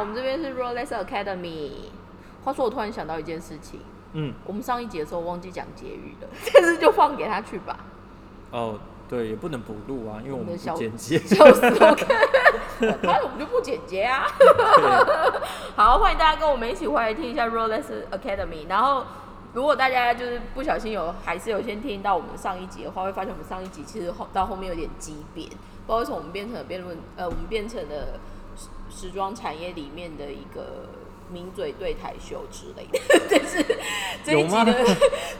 我们这边是 Rolex Academy。话说，我突然想到一件事情，嗯，我们上一节的时候忘记讲结语了，这次就放给他去吧。哦，对，也不能补录啊，因为我们不我们小剪接。笑 死我看，他我们就不剪接啊。好，欢迎大家跟我们一起回来听一下 Rolex Academy。然后，如果大家就是不小心有还是有先听到我们上一集的话，会发现我们上一集其实后到后面有点畸变，不知道为什么我们变成了辩论，呃，我们变成了时时装产业里面的一个名嘴对台秀之类的。但是这一集的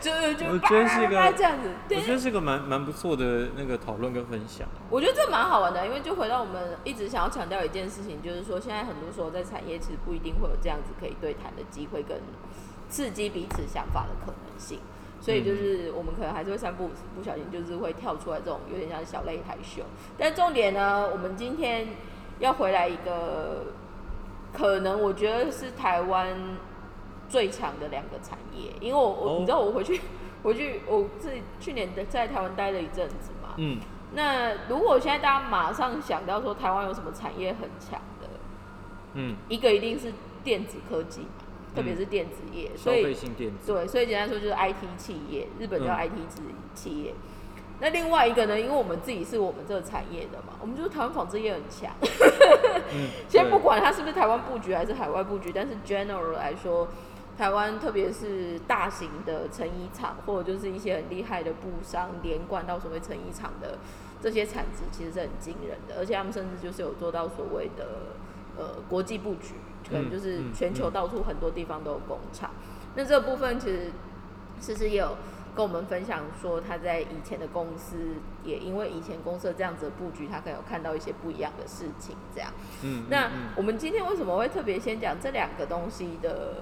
就就我觉得是一个叭这样子，对我觉得是个蛮蛮不错的那个讨论跟分享。我觉得这蛮好玩的，因为就回到我们一直想要强调一件事情，就是说现在很多时候在产业其实不一定会有这样子可以对谈的机会跟刺激彼此想法的可能性，所以就是我们可能还是会三不不小心就是会跳出来这种有点像小擂台秀，但重点呢，我们今天要回来一个可能我觉得是台湾最强的两个产业，因为我我、哦。你知道我回去 回去我自己去年的在台湾待了一阵子嘛，嗯，那如果现在大家马上想到说台湾有什么产业很强的，嗯，一个一定是电子科技嘛，特别是电子业，所以。对，所以简单说就是 IT 企业，日本叫嗯。IT 企企业。那另外一个呢，因为我们自己是我们这个产业的嘛，我们就是台湾纺织业很强。嗯，先不管它是不是台湾布局还是海外布局，但是 general 来说，台湾特别是大型的成衣厂，或者就是一些很厉害的布商连贯到所谓成衣厂的这些产值，其实是很惊人的，而且他们甚至就是有做到所谓的呃国际布局，可能嗯就是嗯全球嗯到处很多地方都有工厂。那这个部分其实其实也有跟我们分享说，他在以前的公司也因为以前公司的这样子的布局，他可能有看到一些不一样的事情，这样。嗯，那嗯我们今天为什么会特别先讲这两个东西的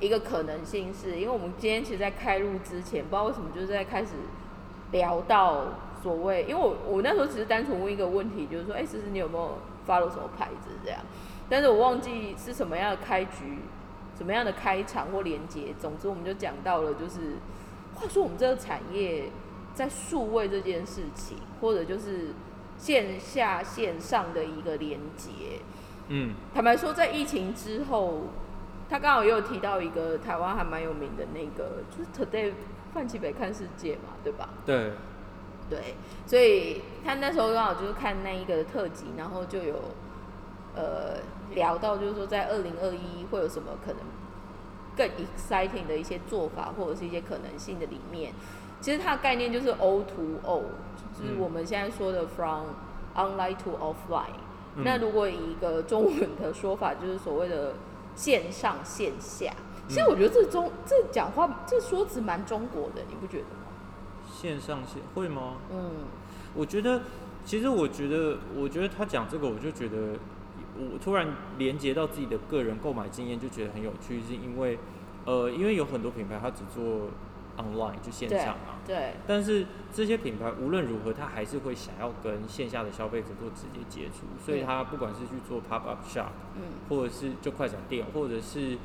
一个可能性是，因为我们今天其实，在开录之前，不知道为什么就是在开始聊到所谓，因为我我那时候只是单纯问一个问题，就是说，哎、思思你有没有 follow 什么牌子这样？但是我忘记是什么样的开局，什么样的开场或连接。总之，我们就讲到了，就是话说我们这个产业在数位这件事情，或者就是线下线上的一个连接。嗯，坦白说，在疫情之后，他刚好也有提到一个台湾还蛮有名的那个，就是 Today 范奇北看世界嘛，对吧？对，对，所以他那时候刚好就是看那一个特辑，然后就有呃聊到，就是说在二零二一会有什么可能更 exciting 的一些做法，或者是一些可能性的里面，其实它的概念就是 O to O，就是嗯我们现在说的 from online to offline。嗯那如果以一个中文的说法，就是所谓的线上线下。其实我觉得这中这讲话这说辞蛮中国的，你不觉得吗？线上线会吗？嗯。我觉得，其实我觉得，我觉得他讲这个，我就觉得，我突然连接到自己的个人购买经验，就觉得很有趣，是因为，呃，因为有很多品牌它只做 online 就线上啊，对，但是这些品牌无论如何，它还是会想要跟线下的消费者做直接接触，所以嗯。它不管是去做 pop up shop，嗯。或者是就快闪店，或者是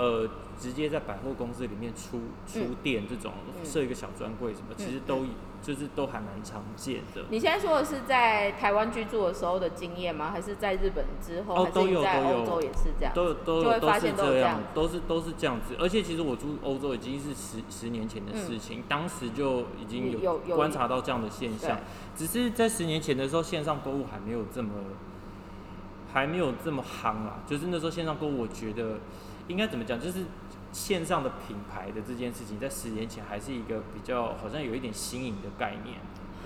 呃直接在百货公司里面出出嗯店这种嗯设一个小专柜什么，其实嗯都就是都还蛮常见的。你现在说的是在台湾居住的时候的经验吗？还是在日本之后？哦还是在都有都有欧洲也是这样？都有都有都是这样都是都是这样子。而且其实我住欧洲已经是十十年前的事情，当时就已经嗯有有观察到这样的现象。只是在十年前的时候，线上购物还没有这么还没有这么夯啊。就是那时候线上购物，我觉得应该怎么讲，就是线上的品牌的这件事情，在十年前还是一个比较好像有一点新颖的概念。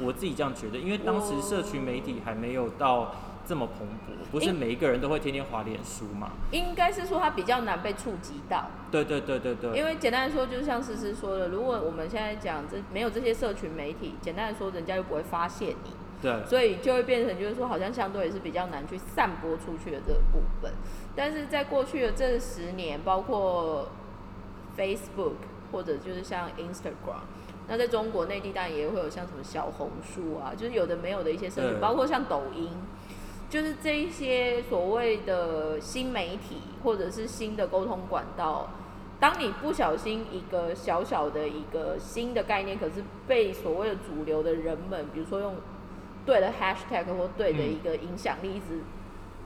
我自己这样觉得，因为当时社群媒体还没有到这么蓬勃，不是每一个人都会天天滑脸书嘛。应该是说它比较难被触及到，对对对对对，因为简单来说，就是像思思说的，如果我们现在讲这没有这些社群媒体，简单的说，人家又不会发现你，对所以就会变成就是说，好像相对也是比较难去散播出去的这个部分。但是在过去的这十年，包括 Facebook 或者就是像 Instagram，那在中国内地当然也会有像什么小红书啊，就是有的没有的一些社群，对包括像抖音，就是这一些所谓的新媒体或者是新的沟通管道。当你不小心一个小小的一个新的概念，可是被所谓的主流的人们，比如说用对的 hashtag 或对的一个影响力一直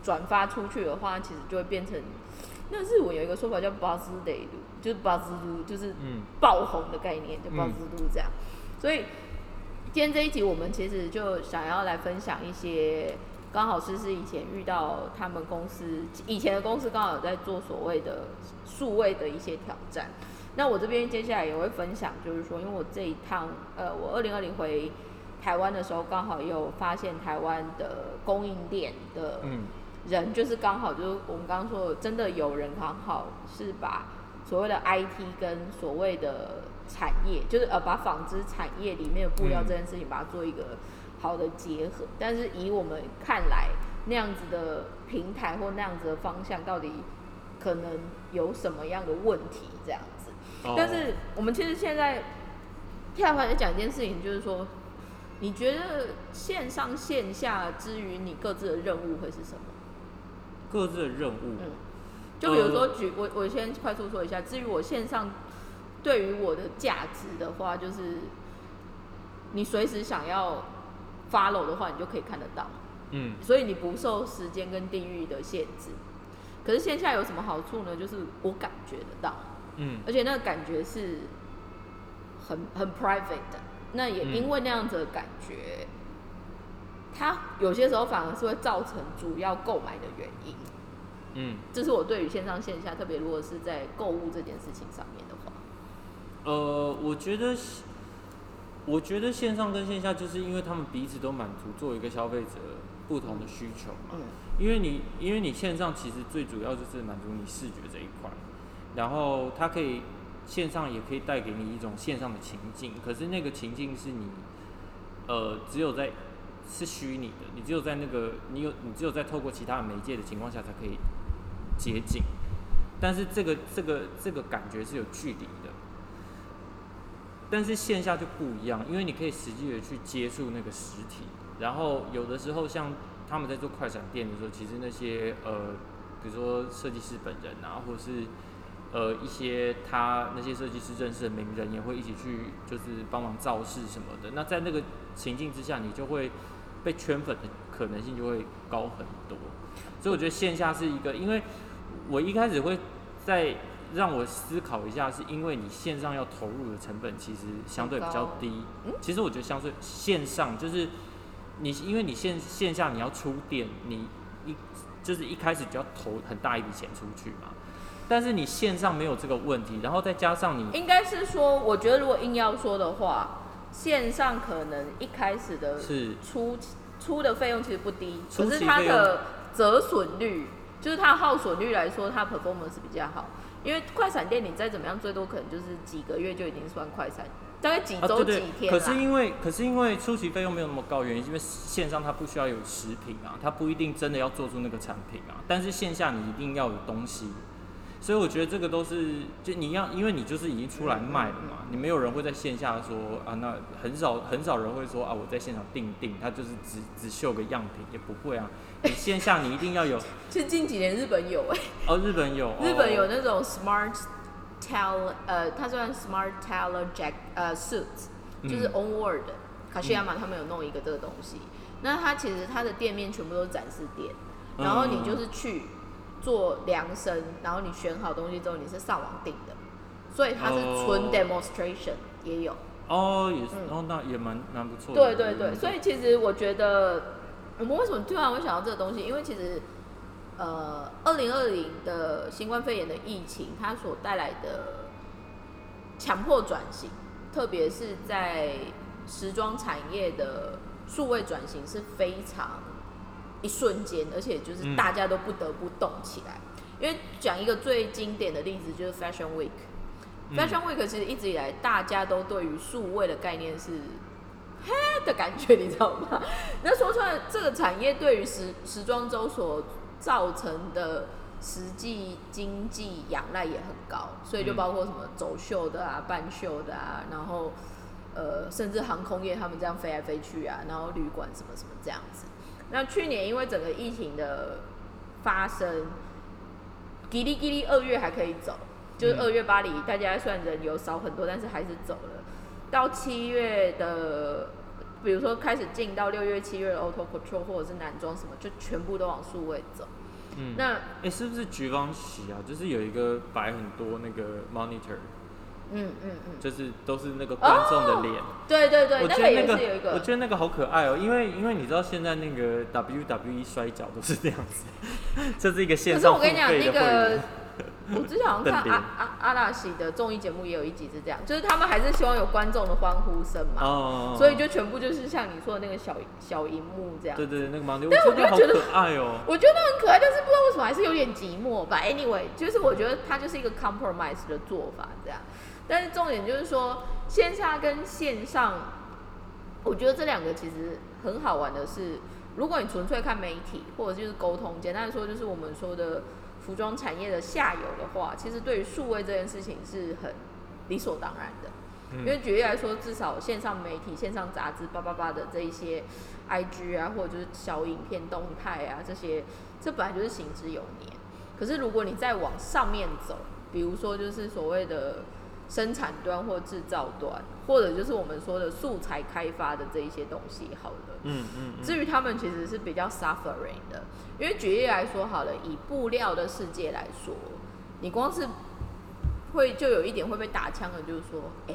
转发出去的话，其实就会变成那日文有一个说法叫 buzz day，就是 buzz 就是嗯爆红的概念，就嗯 buzz 这样。所以今天这一集我们其实就想要来分享一些，刚好是是以前遇到他们公司以前的公司刚好有在做所谓的数位的一些挑战。那我这边接下来也会分享，就是说，因为我这一趟，呃，我二零二零回台湾的时候，刚好也有发现台湾的供应链的嗯人，就是刚好就是我们刚刚说的，真的有人刚好是把所谓的 IT 跟所谓的产业，就是呃把纺织产业里面的布料这件事情，把它做一个好的结合。但是以我们看来，那样子的平台或那样子的方向，到底可能有什么样的问题？这样子。但是我们其实现在跳回来讲一件事情，就是说，你觉得线上线下之于你各自的任务会是什么？各自的任务，嗯，就比如说举我我先快速说一下，至于我线上对于我的价值的话，就是你随时想要 follow 的话，你就可以看得到，嗯所以你不受时间跟地域的限制。可是线下有什么好处呢？就是我感觉得到，嗯而且那个感觉是很很 private 的。那也嗯因为那样子的感觉，它有些时候反而是会造成主要购买的原因。嗯，这是我对于线上线下，特别如果是在购物这件事情上面的话，呃，我觉得，我觉得线上跟线下，就是因为他们彼此都满足作为一个消费者不同的需求嘛。嗯因为你因为你线上其实最主要就是满足你视觉这一块，然后它可以线上也可以带给你一种线上的情境，可是那个情境是你呃只有在是虚拟的，你只有在那个你有你只有在透过其他的媒介的情况下才可以接近，但是这个这个这个感觉是有距离的。但是线下就不一样，因为你可以实际的去接触那个实体，然后有的时候像他们在做快闪店的时候，其实那些呃，比如说设计师本人啊，或者是呃一些他那些设计师认识的名人，也会一起去就是帮忙造势什么的。那在那个情境之下，你就会被圈粉的可能性就会高很多。所以我觉得线下是一个，因为我一开始会在让我思考一下，是因为你线上要投入的成本其实相对比较低。嗯其实我觉得相对线上就是你，因为你线线下你要出店，你一就是一开始就要投很大一笔钱出去嘛。但是你线上没有这个问题，然后再加上你应该是说，我觉得如果硬要说的话，线上可能一开始的是出出的费用其实不低，可是它的折损率，就是它耗损率来说，它 performance 比较好。因为快闪店你再怎么样，最多可能就是几个月就已经算快闪，大概几啊，周、几，天可。是因为可是因为初期费用没有那么高，原因是因为线上它不需要有食品啊，它不一定真的要做出那个产品啊，但是线下你一定要有东西，所以我觉得这个都是就你要，因为你就是已经出来卖了嘛，你没有人会在线下说啊，那很少很少人会说啊，我在现场定定，他就是只只秀个样品，也不会啊，你线下你一定要有 就近几年日本有哎、哦，日本有，日本有哦那种 smart tailor，呃，它算 smart teller jack 呃 suit，就是嗯 onward 卡西亚马他们有弄一个这个东西。那它其实它的店面全部都是展示店，然后你就是去做量身，然后你选好东西之后，你是上网订的，所以它是纯哦 demonstration 也有。哦也是，嗯哦那也蛮蛮不错的，对对对，嗯所以其实我觉得，我们为什么突然会想到这个东西？因为其实，呃，二零二零的新冠肺炎的疫情，它所带来的强迫转型，特别是在时装产业的数位转型是非常一瞬间，而且就是嗯大家都不得不动起来。因为讲一个最经典的例子，就是 Fashion Week。嗯 Fashion Week 其实一直以来，大家都对于数位的概念是嘿的感觉，你知道吗？那说出来，这个产业对于时时装周所造成的实际经济仰赖也很高，所以就嗯包括什么走秀的啊、办秀的啊，然后呃，甚至航空业他们这样飞来飞去啊，然后旅馆什么什么这样子。那去年因为整个疫情的发生，叽哩叽哩二月还可以走，就是嗯二月巴黎，大家虽然人流少很多，但是还是走了。到七月的比如说开始进到六月、七月的 Auto Control 或者是男装什么，就全部都往数位走。嗯，那哎、是不是橘方喜啊？就是有一个摆很多那个 monitor，嗯嗯嗯，就是都是那个观众的脸。对对对，我那个觉得那个也是有一，个，我觉得那个好可爱哦、因为因为你知道现在那个 WWE 摔跤都是这样子，这是一个线可是我跟你讲，那个员。我之前好像看阿阿阿拉西的综艺节目也有一集是这样，就是他们还是希望有观众的欢呼声嘛，哦，所以就全部就是像你说的那个小小荧幕这样。对对对，那个 monitor，但我觉得好我就觉得可爱哦、我觉得很可爱，但是不知道为什么还是有点寂寞吧。Anyway，就是我觉得它就是一个 compromise 的做法这样。但是重点就是说，线下跟线上，我觉得这两个其实很好玩的是，如果你纯粹看媒体或者就是沟通，简单的说就是我们说的服装产业的下游的话，其实对于数位这件事情是很理所当然的。嗯因为举例来说，至少线上媒体、线上杂志、叭叭叭的这一些 IG 啊，或者就是小影片动态啊，这些这本来就是行之有年。可是如果你再往上面走，比如说就是所谓的生产端或制造端，或者就是我们说的素材开发的这一些东西，好了。嗯嗯嗯，至于他们其实是比较 suffering 的，因为举例来说好了，以布料的世界来说，你光是会就有一点会被打枪的，就是说，哎、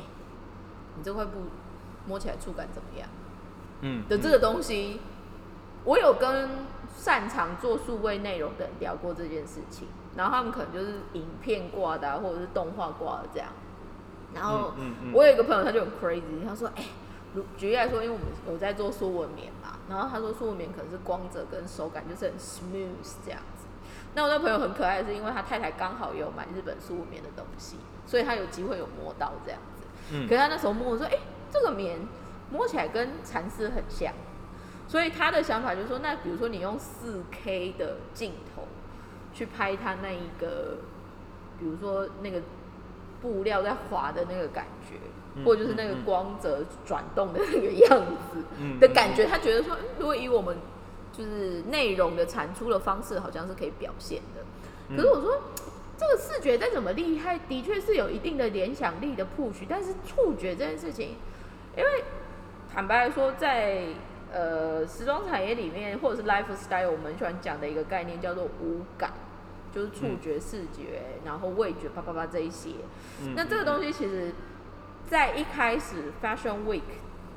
你这块布摸起来触感怎么样？嗯的这个东西，我有跟擅长做数位内容的人聊过这件事情，然后他们可能就是影片挂的、啊，或者是动画挂的这样，然后。我有一个朋友，他就很 crazy，他说：“哎、如举例来说，因为我们有在做苏纹棉嘛，然后他说苏纹棉可能是光泽跟手感就是很 smooth 这样子。那我那朋友很可爱，的是因为他太太刚好也有买日本苏纹棉的东西，所以他有机会有摸到这样子。嗯可是他那时候摸，我说：哎、这个棉摸起来跟蚕丝很像。所以他的想法就是说，那比如说你用四 K 的镜头去拍他那一个，比如说那个布料在滑的那个感觉，嗯或者就是那个光泽转动的那个样子嗯的感觉，他觉得说，嗯如果以我们就是内容的产出的方式，好像是可以表现的。嗯可是我说，这个视觉再怎么厉害，的确是有一定的联想力的 push，但是触觉这件事情，因为坦白来说，在呃时装产业里面，或者是 lifestyle，我们喜欢讲的一个概念叫做无感，就是触觉、视觉，然后味觉，叭叭叭这一些。嗯那这个东西其实，在一开始 Fashion Week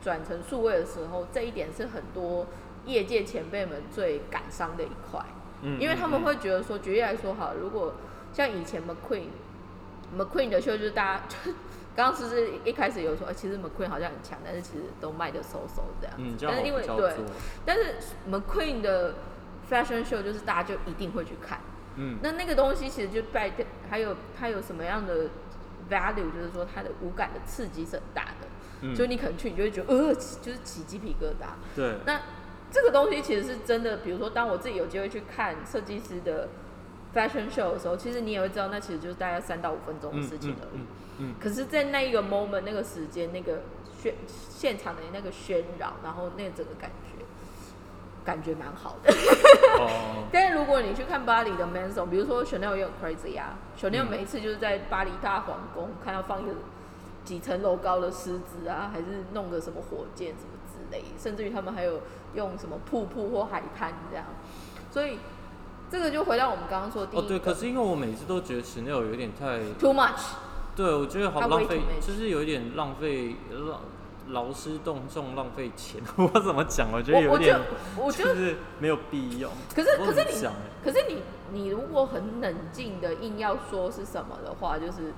转成数位的时候，这一点是很多业界前辈们最感伤的一块。嗯因为他们会觉得说，举例来说好，如果像以前 McQueen McQueen 的秀，就是大家就 刚刚是不是一开始有说，哎、其实 McQueen 好像很强，但是其实都卖的收收这样但是因好为对，但是 McQueen 的 Fashion Show 就是大家就一定会去看。嗯那那个东西其实就带还有它有什么样的 value，就是说它的五感的刺激是很大的。嗯，就你可能去，你就会觉得呃，就是起鸡皮疙瘩。对，那这个东西其实是真的，比如说当我自己有机会去看设计师的 fashion show 的时候，其实你也会知道，那其实就是大概三到五分钟的嗯事情而已。嗯嗯可是，在那一个 moment 那个时间，那个渲现场的那个喧扰，然后那个整个感觉，感觉蛮好的。嗯，哦，但是如果你去看巴黎的 Manson，比如说 Chanel 也有 crazy 啊，Chanel 嗯。每一次就是在巴黎大皇宫看到放一个几层楼高的狮子啊，还是弄个什么火箭什么之类，甚至于他们还有用什么瀑布或海滩这样，所以这个就回到我们刚刚说的第一哦个、对，可是因为我每次都觉得 Chanel 有点太，too much，对我觉得好浪费就是有一点浪费浪劳师动众浪费钱，我怎么讲？我觉得有点得我觉得，就是没有必要。可是可是你可是你你如果很冷静的硬要说是什么的话，就是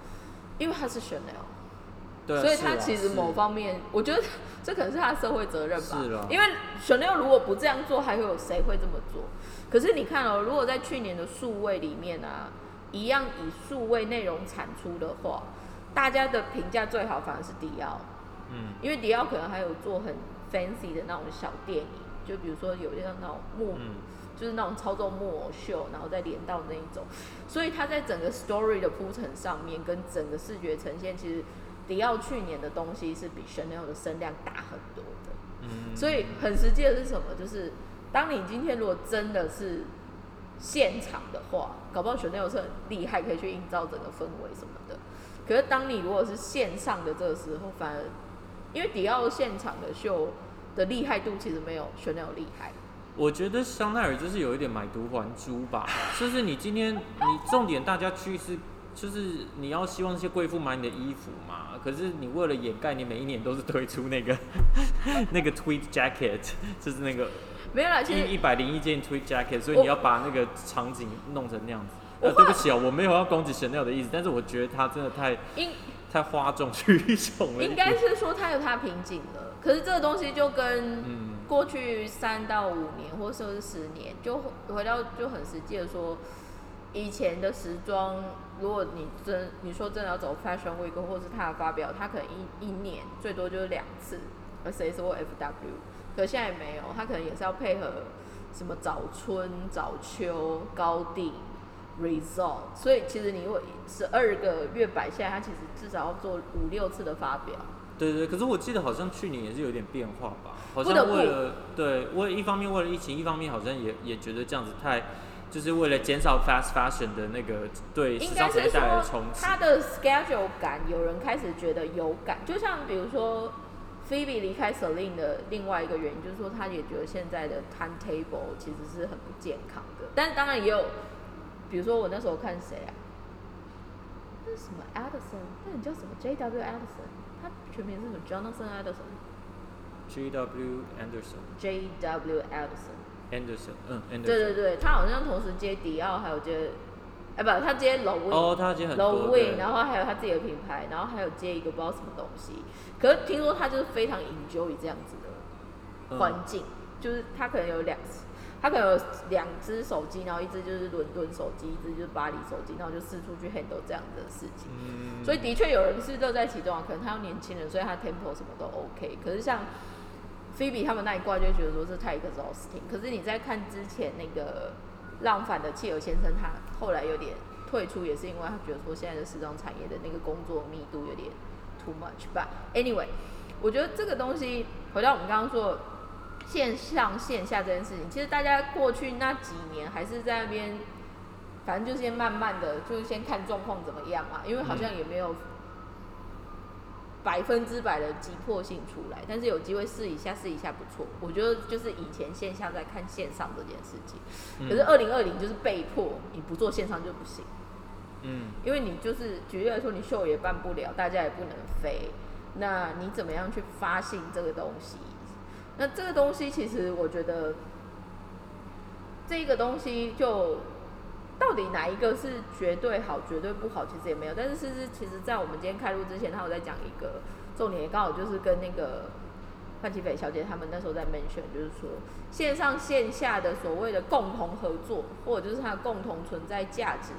因为他是 Chanel。对啊，所以他其实某方面，我觉得 这可能是他的社会责任吧。因为 Chanel 如果不这样做，还会有谁会这么做？可是你看哦，如果在去年的数位里面啊，一样以数位内容产出的话，大家的评价最好反而是迪奥，嗯因为迪奥可能还有做很 fancy 的那种小电影，就比如说有些那种木嗯就是那种操纵木偶秀，然后再连到那一种，所以它在整个 story 的铺陈上面，跟整个视觉呈现，其实迪奥去年的东西是比 Chanel 的声量大很多的。嗯，所以很实际的是什么？就是当你今天如果真的是现场的话，搞不好 Chanel 是很厉害，可以去营造整个氛围什么的。可是当你如果是线上的这个时候，反而因为迪奥现场的秀，的厉害度其实没有 Chanel 厉害。我觉得香奈儿就是有一点买椟还珠吧，就是你今天你重点大家去是，就是你要希望那些贵妇买你的衣服嘛，可是你为了掩盖，你每一年都是推出那个 那个 tweed jacket，就是那个没有啦，其实一一百零一件 tweed jacket，所以你要把那个场景弄成那样子。呃，对不起啊，我没有要攻击 Chanel 的意思，但是我觉得他真的太应太哗众取宠了应。该是说它有它瓶颈了，可是这个东西就跟嗯过去三到五年，或者是十年，就回到就很实际的说，以前的时装，如果你真你说真的要走 Fashion Week 或是它的发表，它可能一一年最多就是两次，S 或 FW，可现在没有，它可能也是要配合什么早春、早秋、高定。result，所以其实你如果十二个月摆下来，它其实至少要做五六次的发表。对对，可是我记得好像去年也是有点变化吧，好像为了对，为一方面为了疫情，一方面好像也也觉得这样子太，就是为了减少 fast fashion 的那个对时尚产业带来的冲击。它的 schedule 感，有人开始觉得有感，就像比如说 Phoebe 离开 Celine 的另外一个原因，就是说他也觉得现在的 timetable 其实是很不健康的。但当然也有，比如说我那时候看谁啊？那是什么 Addison？那你叫什么 J.W. Addison？他全名是什么 Jonathan Addison？J.W. G W Anderson Addison。Anderson，嗯，Anderson。对对对，他好像同时接迪奥，还有接，哎不，他接 l o w 哦，他接很多 Low 多 Wing，然后还有他自己的品牌，然后还有接一个不知道什么东西。可是听说他就是非常 enjoy 这样子的嗯环境，就是他可能有两，他可能有两只手机，然后一只就是伦敦手机，一只就是巴黎手机，然后就四处去 handle 这样的事情。嗯，所以的确有人是乐在其中啊，可能他要年轻人，所以他 tempo 什么都 OK。可是像 Phoebe 他们那一挂就觉得说是太 exhausting。可是你在看之前那个浪反的契尔先生，他后来有点退出，也是因为他觉得说现在的时装产业的那个工作密度有点 too much。But anyway，我觉得这个东西回到我们刚刚说的线上线下这件事情，其实大家过去那几年还是在那边，反正就先慢慢的，就是先看状况怎么样嘛，因为好像也没有百分之百的急迫性出来，但是有机会试一下，试一下不错。我觉得就是以前线下在看线上这件事情，可是嗯二零二零就是被迫你不做线上就不行，嗯因为你就是举例来说，你秀也办不了，大家也不能飞，那你怎么样去发信这个东西？那这个东西其实我觉得，这个东西就到底哪一个是绝对好、绝对不好，其实也没有。但是是是，其实在我们今天开录之前，他有在讲一个重点，也刚好就是跟那个范琪斐小姐他们那时候在 mention，就是说线上线下的所谓的共同合作，或者就是它的共同存在价值，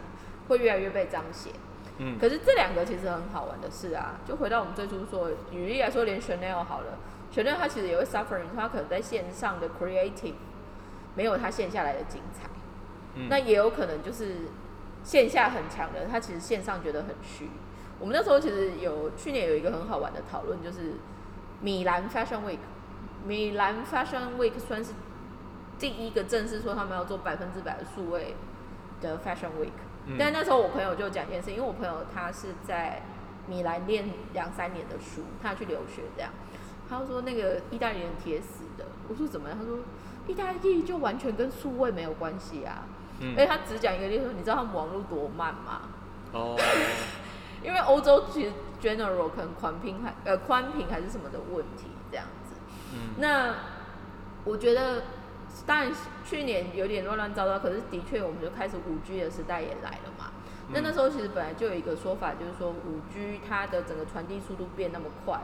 会越来越被彰显。嗯，可是这两个其实很好玩的事啊，就回到我们最初说的，举例来说，连 Chanel 好了，Chanel 它其实也会 suffering，他可能在线上的 creative 没有他线下来的精彩，嗯。那也有可能就是线下很强的，他其实线上觉得很虚。我们那时候其实有去年有一个很好玩的讨论，就是米兰 Fashion Week，米兰 Fashion Week 算是第一个正式说他们要做百分之百的数位的 Fashion Week。嗯。但那时候我朋友就讲一件事，因为我朋友他是在米兰念两三年的书，他去留学这样，他就说那个意大利人铁死的，我说怎么样？他说意大利就完全跟数位没有关系啊，嗯。而且他只讲一个例子，说你知道他们网络多慢吗？哦，因为欧洲其实 general 可能宽频还呃宽屏还是什么的问题这样子，嗯。那我觉得，当然去年有点乱乱糟糟，可是的确我们就开始五 G 的时代也来了嘛。那嗯那时候其实本来就有一个说法，就是说五 G 它的整个传递速度变那么快，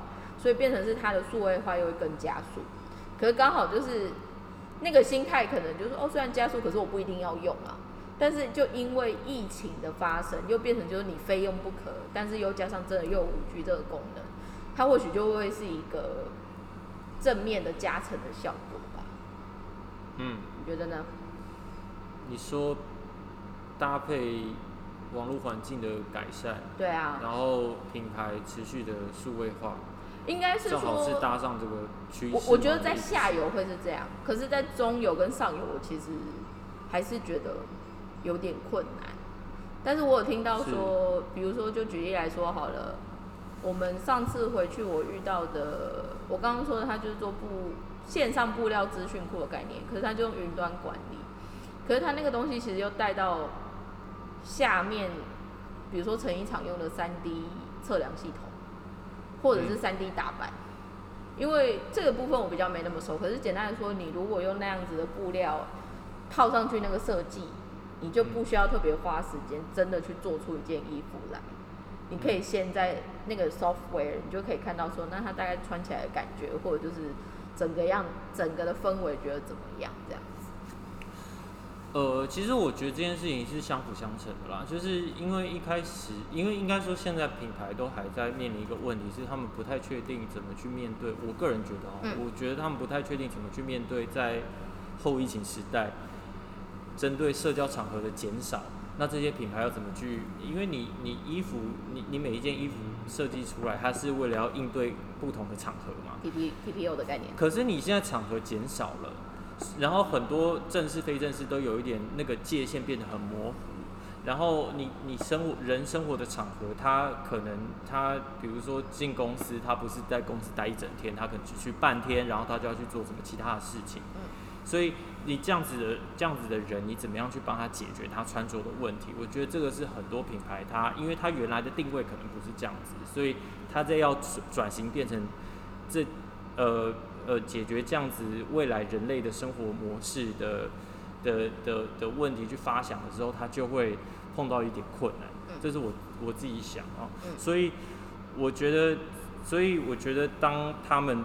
所以变成是它的数位化又会更加速。可是刚好就是那个心态，可能就是哦，虽然加速，可是我不一定要用啊。但是就因为疫情的发生，又变成就是你非用不可，但是又加上真的又有五 G 这个功能，它或许就会是一个正面的加成的效果吧？嗯，你觉得呢？你说搭配网络环境的改善，对啊，然后品牌持续的数位化，应该是正好是说，搭上这个趋势。我我觉得在下游会是这样，可是，在中游跟上游，我其实还是觉得有点困难。但是我有听到说，比如说，就举例来说好了，我们上次回去我遇到的，我刚刚说的，他就是做布线上布料资讯库的概念，可是他就用云端管理，可是他那个东西其实又带到下面，比如说成衣厂用的三 D 测量系统，或者是三 D 打板。因为这个部分我比较没那么熟，可是简单的说，你如果用那样子的布料套上去那个设计，你就不需要特别花时间，真的去做出一件衣服来。你可以先在那个 software，你就可以看到说，那它大概穿起来的感觉，或者就是整个样、整个的氛围，觉得怎么样这样子。呃，其实我觉得这件事情是相辅相成的啦，就是因为一开始，因为应该说现在品牌都还在面临一个问题，是他们不太确定怎么去面对。我个人觉得啊，我觉得他们不太确定怎么去面对在后疫情时代，针对社交场合的减少，那这些品牌要怎么去？因为你你衣服，你你每一件衣服设计出来，它是为了要应对不同的场合嘛 P P P P O 的概念。可是你现在场合减少了。然后很多正式非正式都有一点那个界限变得很模糊，然后你你生活人生活的场合，他可能他比如说进公司，他不是在公司待一整天，他可能只去半天，然后他就要去做什么其他的事情。嗯。所以你这样子的这样子的人，你怎么样去帮他解决他穿着的问题？我觉得这个是很多品牌他，因为他原来的定位可能不是这样子，所以他在要转型变成这呃。呃，解决这样子未来人类的生活模式的的的的问题去发想的时候，他就会碰到一点困难。这是我我自己想啊。所以我觉得，所以我觉得，当他们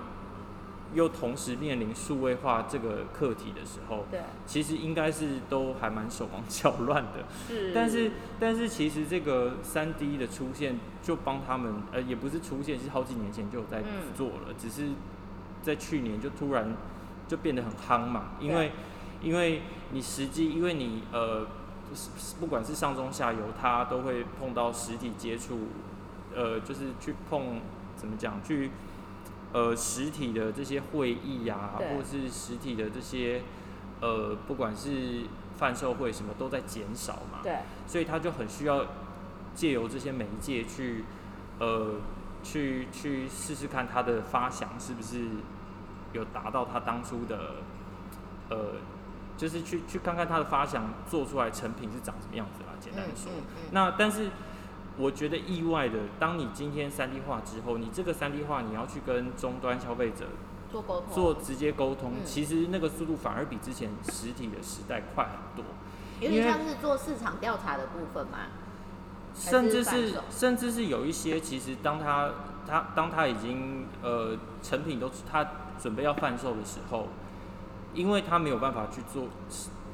又同时面临数位化这个课题的时候，对，其实应该是都还蛮手忙脚乱的。是。但是但是其实这个三 D 的出现，就帮他们呃，也不是出现，是好几年前就有在做了，只是。在去年就突然就变得很夯嘛，因为因为你实际因为你呃不管是上中下游，它都会碰到实体接触，呃就是去碰怎么讲去呃实体的这些会议呀，或是实体的这些呃不管是贩售会什么都在减少嘛，对，所以他就很需要借由这些媒介去呃。去去试试看他的发想是不是有达到他当初的，呃，就是去去看看他的发想做出来成品是长什么样子啦。简单的说，那但是我觉得意外的，当你今天三 D 化之后，你这个三 D 化你要去跟终端消费者做沟通，做直接沟通，其实那个速度反而比之前实体的时代快很多。有点像是做市场调查的部分嘛。甚至是甚至是有一些，其实当他他当他已经呃成品都他准备要贩售的时候，因为他没有办法去做，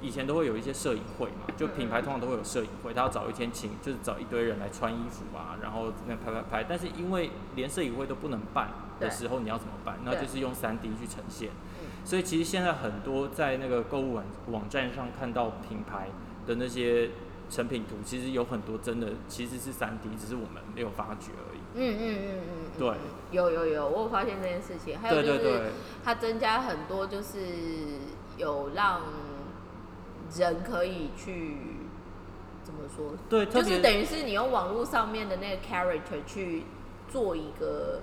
以前都会有一些摄影会嘛，就品牌通常都会有摄影会，他要找一天请就是找一堆人来穿衣服啊，然后那拍拍拍，但是因为连摄影会都不能办的时候，你要怎么办？那就是用三 D 去呈现。所以其实现在很多在那个购物网网站上看到品牌的那些。成品图其实有很多真的其实是三 D，只是我们没有发觉而已。嗯嗯嗯嗯，对，有有有，我有发现这件事情。还有就是它增加很多，就是有让人可以去怎么说？对，就是等于是你用网络上面的那个 character 去做一个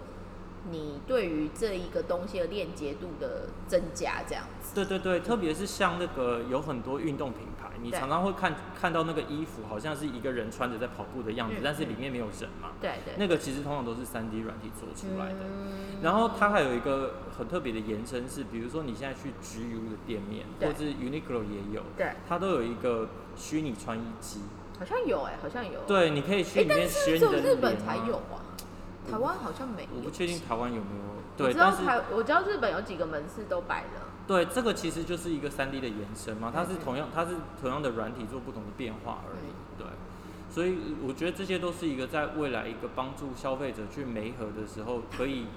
你对于这一个东西的链接度的增加，这样子。对对对，特别是像那个有很多运动品牌。你常常会看看到那个衣服，好像是一个人穿着在跑步的样子，但是里面没有人嘛。对对。那个其实通常都是三 D 软体做出来的。然后它还有一个很特别的延伸是，比如说你现在去 GU 的店面，或者是 Uniqlo 也有，对，它都有一个虚拟穿衣机。好像有哎，好像有。对，你可以去里面选你的日本才有啊，台湾好像没有。我不确定台湾有没有。对，知道台，我知道日本有几个门市都摆了。对，这个其实就是一个三 D 的延伸嘛，它是同样，它是同样的软体做不同的变化而已。对，所以我觉得这些都是一个在未来一个帮助消费者去媒合的时候，可以，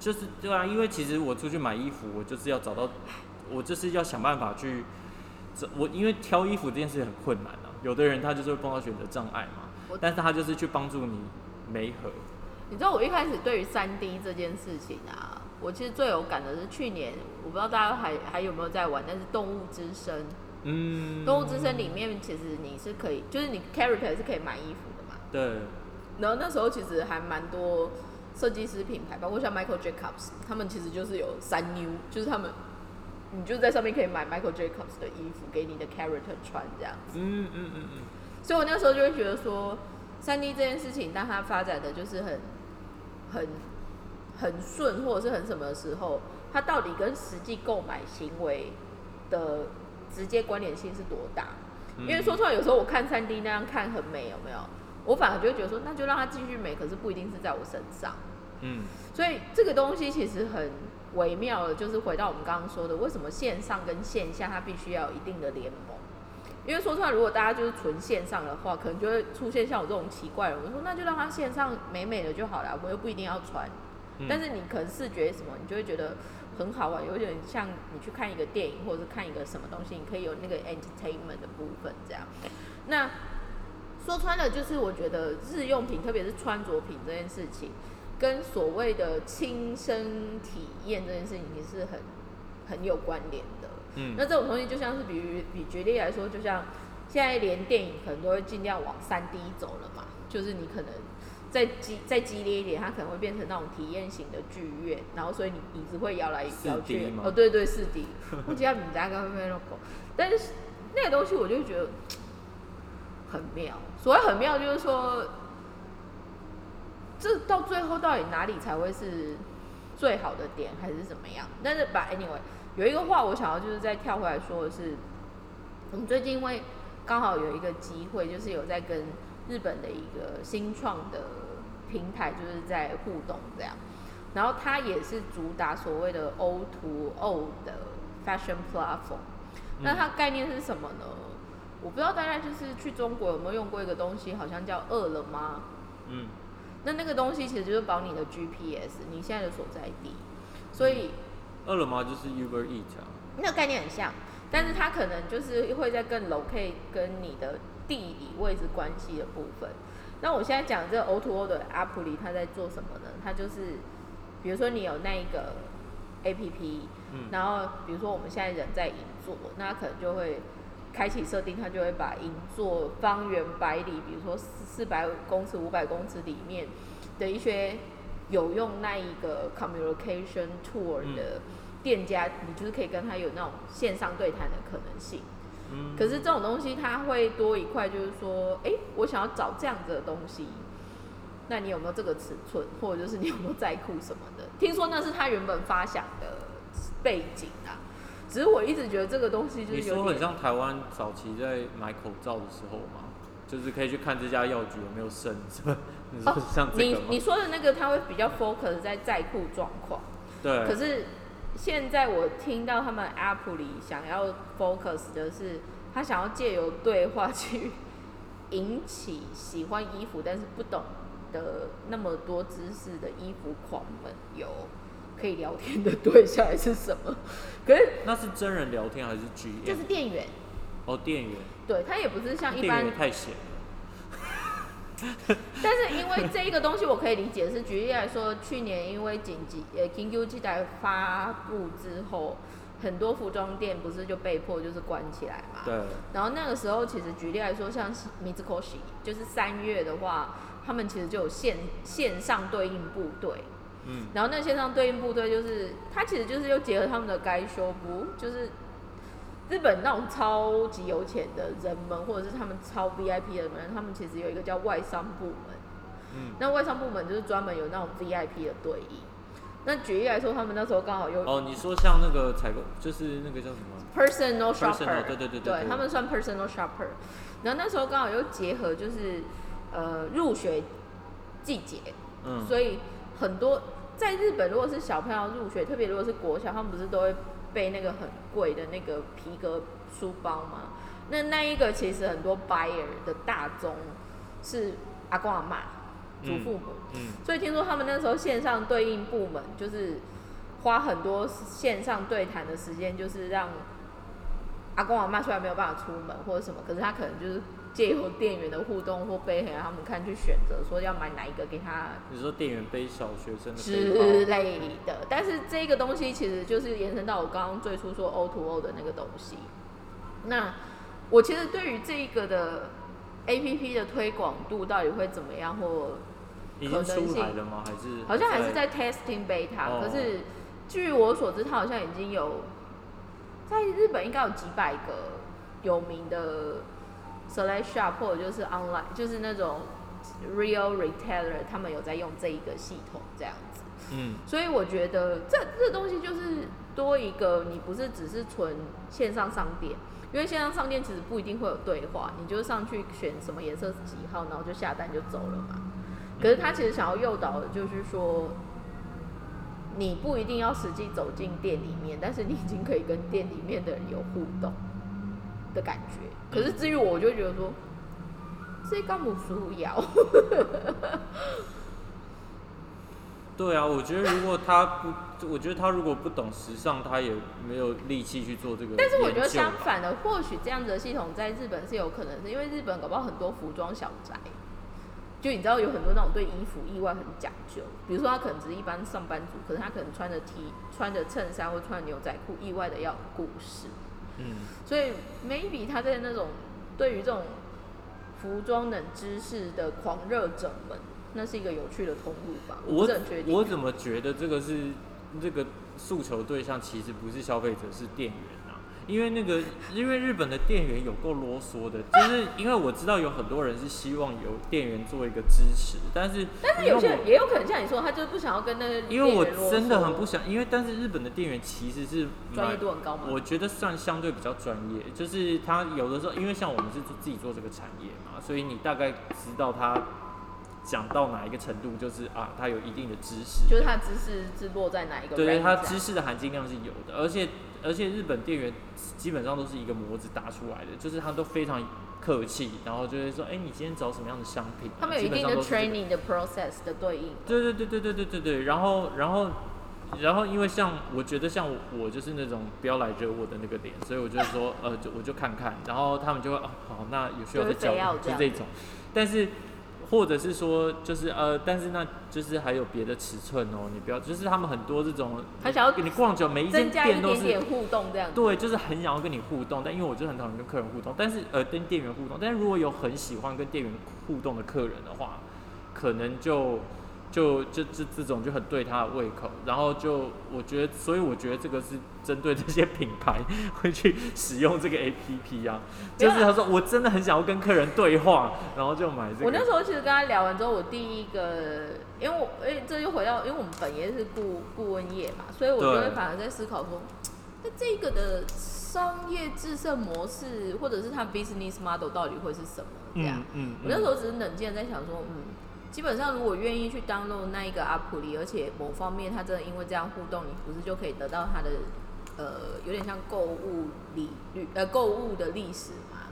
就是对啊，因为其实我出去买衣服，我就是要找到，我就是要想办法去，我因为挑衣服这件事很困难啊，有的人他就是会碰到选择障碍嘛，但是他就是去帮助你媒合。你知道我一开始对于三 D 这件事情啊。我其实最有感的是去年，我不知道大家还还有没有在玩，但是《动物之声》。嗯。动物之声里面其实你是可以，就是你 character 是可以买衣服的嘛。对。然后那时候其实还蛮多设计师品牌，包括像 Michael Jacobs，他们其实就是有三 new，就是他们，你就在上面可以买 Michael Jacobs 的衣服给你的 character 穿这样子。嗯嗯嗯嗯，所以我那时候就会觉得说，三 D 这件事情，当它发展的就是很很很顺，或者是很什么的时候，它到底跟实际购买行为的直接关联性是多大？因为说出来，有时候我看三 D 那样看很美，有没有？我反而就会觉得说，那就让它继续美，可是不一定是在我身上。嗯，所以这个东西其实很微妙的，就是回到我们刚刚说的，为什么线上跟线下它必须要有一定的联盟？因为说出来，如果大家就是纯线上的话，可能就会出现像我这种奇怪的人，我说那就让它线上美美的就好了，我又不一定要穿。但是你可能视觉什么，你就会觉得很好玩，有点像你去看一个电影或者是看一个什么东西，你可以有那个 entertainment 的部分这样。那说穿了，就是我觉得日用品，特别是穿着品这件事情，跟所谓的亲身体验这件事情，也是很很有关联的。嗯，那这种东西就像是比如比举例来说，就像现在连电影可能都会尽量往三 D 走了嘛，就是你可能。再激再激烈一点，它可能会变成那种体验型的剧院，然后所以你椅子会摇来摇去。哦，对对，四 D。我记得你家刚刚那个，但是那个东西我就觉得很妙。所谓很妙，就是说，这到最后到底哪里才会是最好的点，还是怎么样？但是把 anyway 有一个话我想要就是再跳回来说的是，我们最近因为刚好有一个机会，就是有在跟。日本的一个新创的平台，就是在互动这样，然后它也是主打所谓的 O to O 的 fashion platform。那它概念是什么呢？我不知道大家就是去中国有没有用过一个东西，好像叫饿了么。嗯。那那个东西其实就是保你的 GPS，你现在的所在地。所以。饿了么就是 Uber Eat 啊。那个概念很像，但是它可能就是会在更 locate 跟你的。地理位置关系的部分，那我现在讲这个 O to O 的 App 里，它在做什么呢？它就是，比如说你有那一个 A P P，嗯，然后比如说我们现在人在银座，那可能就会开启设定，它就会把银座方圆百里，比如说四百公尺、五百公尺里面的一些有用那一个 Communication Tour 的店家，你就是可以跟他有那种线上对谈的可能性。可是这种东西它会多一块，就是说，哎，我想要找这样子的东西，那你有没有这个尺寸，或者就是你有没有在库什么的？听说那是他原本发想的背景啊。只是我一直觉得这个东西就是你说很像台湾早期在买口罩的时候嘛，就是可以去看这家药局有没有剩，是吧？你说像这个你你说的那个，他会比较 focus 在在库状况。对。可是。现在我听到他们 App 里想要 focus 的是，他想要借由对话去引起喜欢衣服但是不懂的那么多知识的衣服狂们有可以聊天的对象还是什么？可是那是真人聊天还是 G？就是店员。哦，店员。对他也不是像一般。太闲。但是因为这一个东西，我可以理解是举例来说，去年因为紧急呃紧急事态发布之后，很多服装店不是就被迫就是关起来嘛。对。然后那个时候，其实举例来说，像 Mizukoshi，就是三月的话，他们其实就有线线上对应部队。嗯。然后那线上对应部队就是，它其实就是又结合他们的该修补，就是。日本那种超级有钱的人们，或者是他们超 VIP 的人，他们其实有一个叫外商部门。嗯。那外商部门就是专门有那种 VIP 的对应。那举例来说，他们那时候刚好又哦，你说像那个采购，就是那个叫什么？Personal shopper。对对对对。对他们算 personal shopper。然后那时候刚好又结合就是呃入学季节。嗯。所以很多在日本，如果是小朋友入学，特别如果是国小，他们不是都会。背那个很贵的那个皮革书包嘛，那那一个其实很多 buyer 的大宗是阿公阿妈、祖父母，嗯，所以听说他们那时候线上对应部门就是花很多线上对谈的时间，就是让阿公阿妈虽然没有办法出门或者什么，可是他可能就是。借由店员的互动或背给他们看，去选择说要买哪一个给他。你说店员背小学生的之类的，但是这个东西其实就是延伸到我刚刚最初说 O to O 的那个东西。那我其实对于这个的 A P P 的推广度到底会怎么样，或已可能性经出来，了吗？还是好像还是在 testing beta，、哦可是据我所知，它好像已经有在日本应该有几百个有名的 select shop 或者就是 online，就是那种 real retailer，他们有在用这一个系统这样子。嗯所以我觉得这这东西就是多一个，你不是只是纯线上商店，因为线上商店其实不一定会有对话，你就上去选什么颜色几号，然后就下单就走了嘛。可是他其实想要诱导的就是说，你不一定要实际走进店里面，但是你已经可以跟店里面的人有互动的感觉。可是至于我，我就觉得说，这干不需要。对啊，我觉得如果他不，我觉得他如果不懂时尚，他也没有力气去做这个。但是我觉得相反的，或许这样子的系统在日本是有可能的，因为日本搞不好很多服装小宅，就你知道有很多那种对衣服意外很讲究，比如说他可能只是一般上班族，可是他可能穿着 T 穿着衬衫或穿着牛仔裤，意外的要有故事，嗯，所以 maybe 他在那种对于这种服装冷知识的狂热者们，那是一个有趣的通路吧，我不我是很确定。我怎么觉得这个是这个诉求对象其实不是消费者，是店员啊？因为那个因为日本的店员有够啰嗦的，就是因为我知道有很多人是希望有店员做一个支持，但是但是有些也有可能像你说，他就是不想要跟那个因为我真的很不想，因为但是日本的店员其实是专业度很高嘛。我觉得算相对比较专业，就是他有的时候，因为像我们是做自己做这个产业嘛，所以你大概知道他讲到哪一个程度，就是啊，他有一定的知识，就是他知识是落在哪一个对，他知识的含金量是有的，而且而且日本店员基本上都是一个模子打出来的，就是他都非常客气，然后就会说，哎、你今天找什么样的商品啊、他们有一定的 training 的 process 的对应。对对对对对对对对，然后然后然后因为像我觉得像我我就是那种不要来惹我的那个脸，所以我就说呃就我就看看，然后他们就会哦好那有需要再教就这种，但是。或者是说，就是呃，但是那就是还有别的尺寸哦，你不要，就是他们很多这种，他想要跟你逛久，每一间增加一店都是点点互动这样。对，就是很想要跟你互动，但因为我就很讨厌跟客人互动，但是呃跟店员互动，但是如果有很喜欢跟店员互动的客人的话，可能就就就这这种就很对他的胃口，然后就我觉得，所以我觉得这个是针对这些品牌会去使用这个 A P P 啊，就是他说我真的很想要跟客人对话，然后就买这个。我那时候其实跟他聊完之后，我第一个，因为我，哎，这就回到，因为我们本业是顾顾问业嘛，所以我就会反而在思考说，那这个的商业制胜模式，或者是他 business model 到底会是什么？这样嗯，嗯我那时候只是冷静的在想说，嗯，基本上如果愿意去 download 那一个 app 里，而且某方面它真的因为这样互动，你不是就可以得到它的呃有点像购物理率呃购物的历史嘛？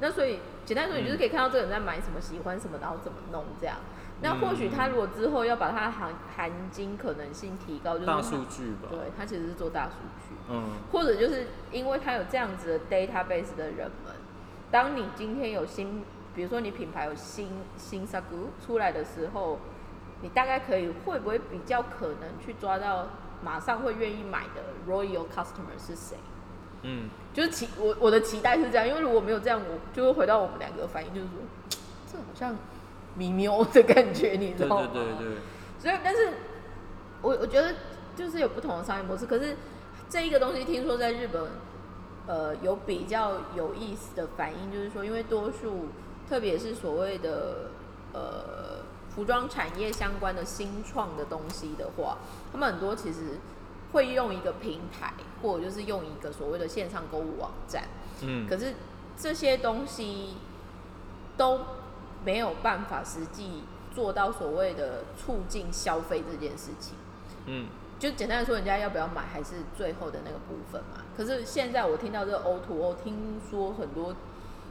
那所以简单说，你就是可以看到这个人在买什么，喜欢什么，然后怎么弄这样。那或许他如果之后要把它含含金可能性提高，就是大数据吧，对，他其实是做大数据。嗯或者就是因为他有这样子的 database 的人们，当你今天有新，比如说你品牌有新新 s a g u 出来的时候，你大概可以会不会比较可能去抓到马上会愿意买的 royal customer 是谁？嗯，就是期我我的期待是这样，因为如果没有这样，我就会回到我们两个反应，就是说这好像迷喵的感觉，你知道吗？对对对，所以，但是我我觉得就是有不同的商业模式。可是这一个东西，听说在日本，呃，有比较有意思的反应，就是说，因为多数，特别是所谓的呃服装产业相关的新创的东西的话，他们很多其实会用一个平台，或者就是用一个所谓的线上购物网站。嗯，可是这些东西都没有办法实际做到所谓的促进消费这件事情。嗯就简单的说，人家要不要买还是最后的那个部分嘛。可是现在我听到这个 O to O，听说很多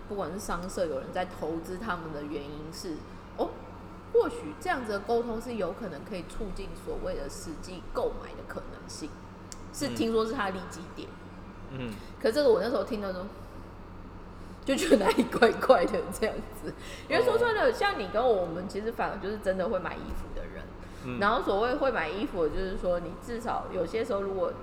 不管是商社有人在投资他们的原因是，哦，或许这样子的沟通是有可能可以促进所谓的实际购买的可能性，是嗯听说是他的利基点。嗯可这个我那时候听到说，就觉得哪里怪怪的这样子。因为说穿了，像你跟我，我们其实反而就是真的会买衣服的人。嗯，然后所谓会买衣服，就是说你至少有些时候，如果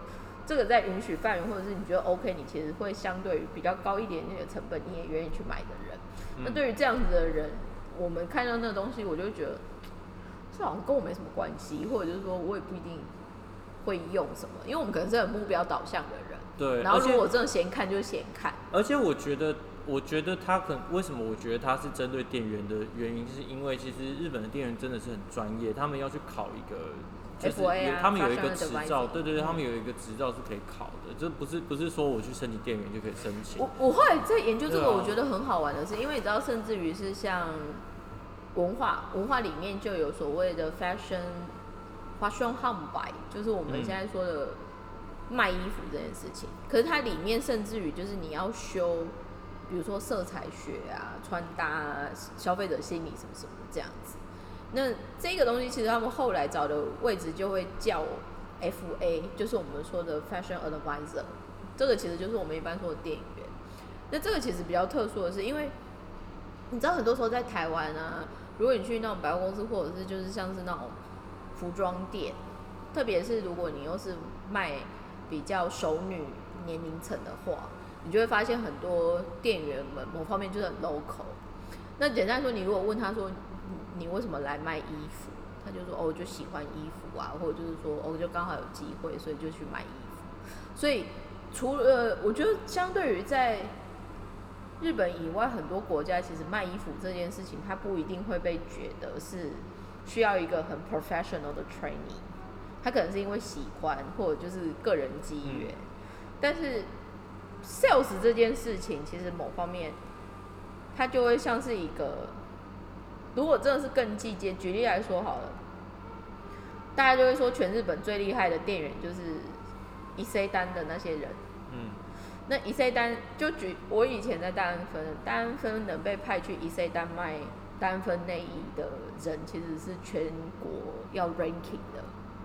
这个在允许范围，或者是你觉得 OK，你其实会相对于比较高一点点的成本，你也愿意去买的人。那嗯对于这样子的人，我们看到那个东西，我就觉得这好像跟我没什么关系，或者就是说我也不一定会用什么，因为我们可能是很目标导向的人。对，然后如果真的闲看就闲看，而且我觉得，我觉得他可为什么我觉得他是针对店员的原因，是因为其实日本的店员真的是很专业，他们要去考一个。就是他们有一个执照，对对对，嗯他们有一个执照是可以考的，这不是不是说我去申请店员就可以申请我。我后来在研究这个，我觉得很好玩的是，因为你知道，甚至于是像文化文化里面就有所谓的 fashion fashion 汉白，就是我们嗯现在说的卖衣服这件事情。可是它里面甚至于就是你要修，比如说色彩学啊、穿搭啊、消费者心理什么什么这样子。那这个东西其实他们后来找的位置就会叫 FA，就是我们说的 fashion advisor。这个其实就是我们一般说的店员。那这个其实比较特殊的是，因为你知道很多时候在台湾啊，如果你去那种百货公司，或者是就是像是那种服装店，特别是如果你又是卖比较熟女年龄层的话，你就会发现很多店员们某方面就是很 local。那简单说，你如果问他说你你为什么来卖衣服，他就说哦，我就喜欢衣服啊，或者就是说哦，就刚好有机会，所以就去买衣服。所以除了我觉得相对于在日本以外，很多国家其实卖衣服这件事情，它不一定会被觉得是需要一个很 professional 的 training，他可能是因为喜欢或者就是个人机缘，但是 sales 这件事情，其实某方面它就会像是一个，如果真的是更季节，举例来说好了，大家就会说全日本最厉害的店员就是一 C 单的那些人。嗯那一 C 单就举我以前在大安分，大安分能被派去一 C 单卖单分内衣的人，其实是全国要 ranking 的。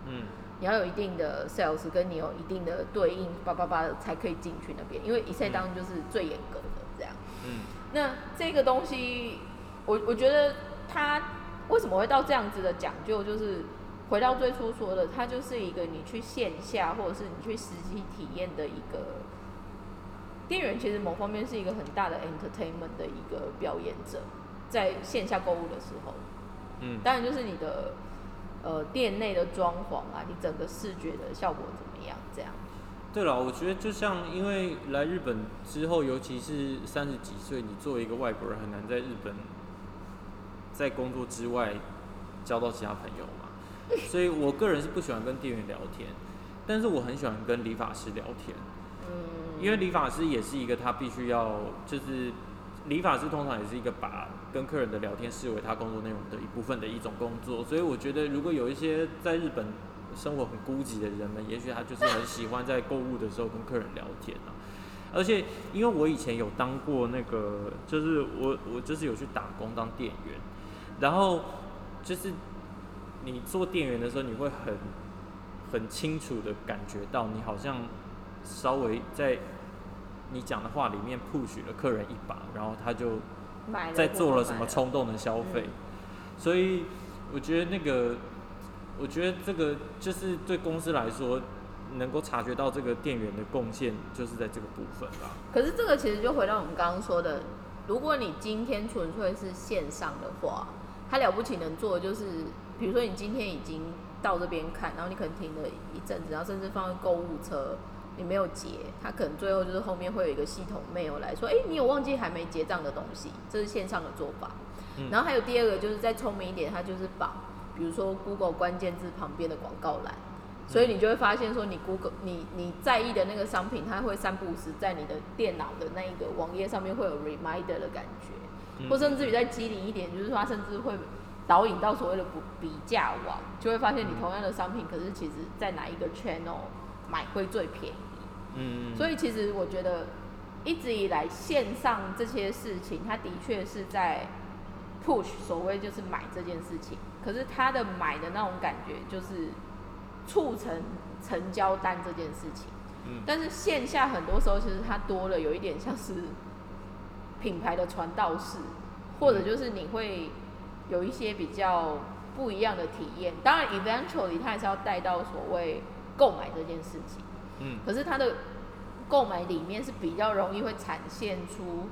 嗯你要有一定的 sales，跟你有一定的对应叭叭叭的才可以进去那边，因为一 C 单就是最严格的这样。嗯那这个东西，我我觉得它为什么会到这样子的讲究，就是回到最初说的，它就是一个你去线下或者是你去实际体验的一个店员，其实某方面是一个很大的 entertainment 的一个表演者，在线下购物的时候，嗯，当然就是你的呃店内的装潢啊，你整个视觉的效果怎么样，这样。对了，我觉得就像因为来日本之后，尤其是三十几岁，你作为一个外国人，很难在日本在工作之外交到其他朋友嘛。所以我个人是不喜欢跟店员聊天，但是我很喜欢跟理发师聊天，嗯，因为理发师也是一个他必须要就是理发师通常也是一个把跟客人的聊天视为他工作内容的一部分的一种工作，所以我觉得如果有一些在日本生活很孤寂的人们，也许他就是很喜欢在购物的时候跟客人聊天啊。而且因为我以前有当过那个，就是我我就是有去打工当店员，然后就是你做店员的时候，你会很很清楚的感觉到，你好像稍微在你讲的话里面 push 了客人一把，然后他就在做了什么冲动的消费。嗯，所以我觉得那个，我觉得这个就是对公司来说，能够察觉到这个店员的贡献，就是在这个部分吧。可是这个其实就回到我们刚刚说的，如果你今天纯粹是线上的话，他了不起能做的就是，比如说你今天已经到这边看，然后你可能停了一阵子，然后甚至放在购物车，你没有结，他可能最后就是后面会有一个系统 mail 来说，哎、你有忘记还没结账的东西，这是线上的做法。嗯然后还有第二个就是再聪明一点，它就是绑，比如说 Google 关键字旁边的广告栏，所以你就会发现说你 Google 你你在意的那个商品，它会三不五时在你的电脑的那一个网页上面会有 reminder 的感觉，嗯或甚至于再机灵一点，就是说它甚至会导引到所谓的不比价网，就会发现你同样的商品，可是其实在哪一个 channel 买会最便宜。嗯，所以其实我觉得一直以来线上这些事情，它的确是在 push 所谓就是买这件事情，可是它的买的那种感觉就是促成成交单这件事情。嗯但是线下很多时候其实它多了有一点像是品牌的传道士，或者就是你会有一些比较不一样的体验。当然，eventually 它还是要带到所谓购买这件事情。嗯可是它的购买里面是比较容易会展现出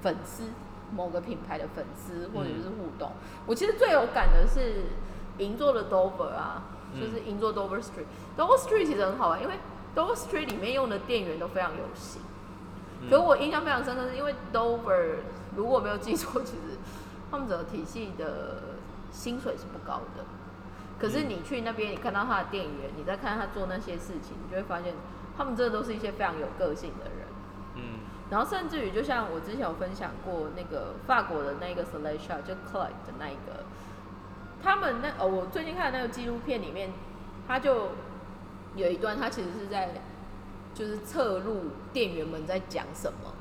粉丝某个品牌的粉丝或者就是互动。我其实最有感的是银座的 Dover 啊，就是银座 Dover Street。Dover Street 其实很好玩，因为 Dover Street 里面用的店员都非常有型。可我印象非常深刻，是因为 Dover 如果没有记错，其实他们整个体系的薪水是不高的。可是你去那边，你看到他的店员，你再看他做那些事情，你就会发现他们真的都是一些非常有个性的人。嗯，然后甚至于，就像我之前有分享过那个法国的那个 Celestia，就 Clyde 的那一个，他们那哦，我最近看的那个纪录片里面，他就有一段，他其实是在就是侧录店员们在讲什么。